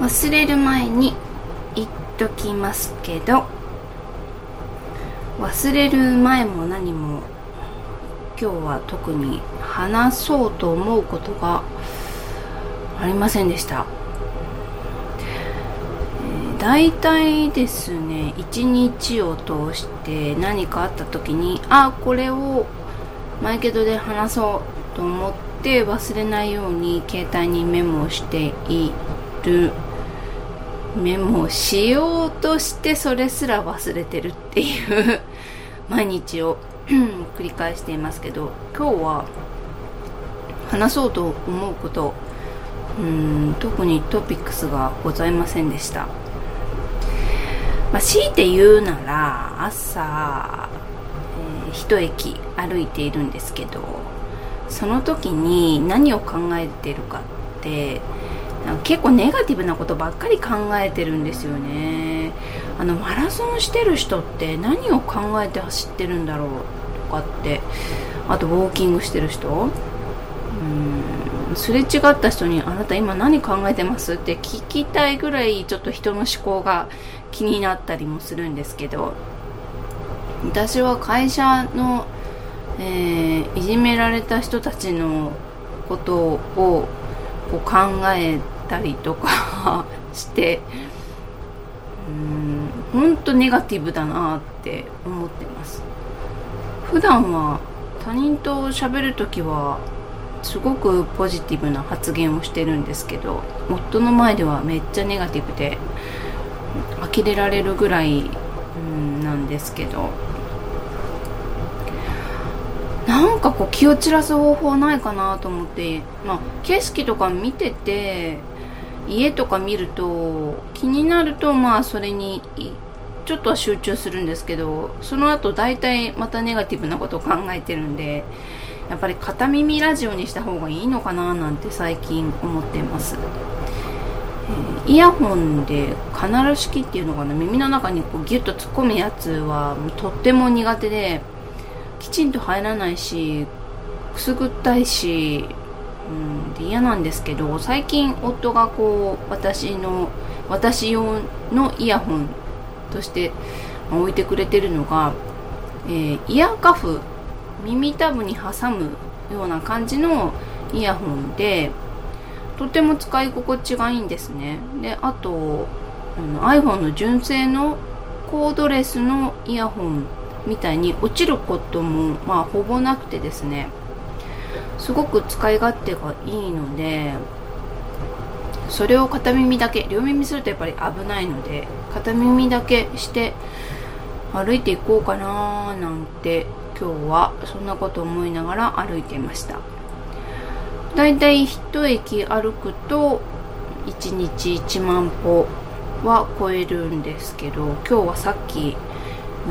忘れる前に言っときますけど忘れる前も何も今日は特に話そうと思うことがありませんでした。大体ですね一日を通して何かあった時にあこれをマイケドで話そうと思って忘れないように携帯にメモしているメモしようとしてそれすら忘れてるっていう毎日を 繰り返していますけど今日は話そうと思うことうん特にトピックスがございませんでした、まあ、強いて言うなら朝、えー、一駅歩いているんですけどその時に何を考えてるかって結構ネガティブなことばっかり考えてるんですよねあのマラソンしてる人って何を考えて走ってるんだろうとかってあとウォーキングしてる人うんすれ違った人に「あなた今何考えてます?」って聞きたいぐらいちょっと人の思考が気になったりもするんですけど私は会社の、えー、いじめられた人たちのことをこう考えたりとか してうん本当ネガティブだなって思ってます。普段は他人と喋る時はすごくポジティブな発言をしてるんですけど夫の前ではめっちゃネガティブで呆れられるぐらい、うん、なんですけどなんかこう気を散らす方法ないかなと思って、まあ、景色とか見てて家とか見ると気になるとまあそれにちょっとは集中するんですけどその後大体またネガティブなことを考えてるんでやっぱり片耳ラジオにした方がいいのかななんて最近思ってます、えー、イヤホンでカナル式っていうのかな耳の中にこうギュッと突っ込むやつはとっても苦手できちんと入らないしくすぐったいしうんで嫌なんですけど最近夫がこう私の私用のイヤホンとして置いてくれてるのが、えー、イヤーカフ耳たぶに挟むような感じのイヤホンでとても使い心地がいいんですね。であとあの iPhone の純正のコードレスのイヤホンみたいに落ちることもまあほぼなくてですね。すごく使い勝手がいいのでそれを片耳だけ両耳するとやっぱり危ないので片耳だけして歩いていこうかななんて今日はそんなこと思いながら歩いていました。だいたい一駅歩くと1日1万歩は超えるんですけど今日はさっき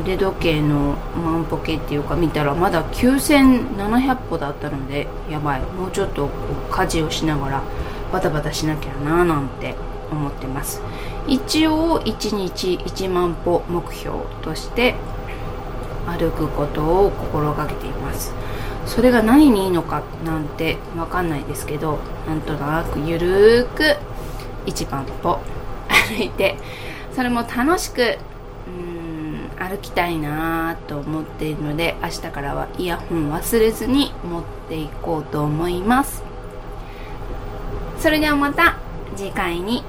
腕時計の万歩計っていうか見たらまだ9700歩だったのでやばい。もうちょっと家事をしながらバタバタしなきゃなーなんて思ってます。一応1日1万歩目標として歩くことを心がけています。それが何にいいのかなんてわかんないですけどなんとなくゆるーく1万歩歩いてそれも楽しく歩きたいなと思っているので明日からはイヤホン忘れずに持っていこうと思います。それではまた次回に。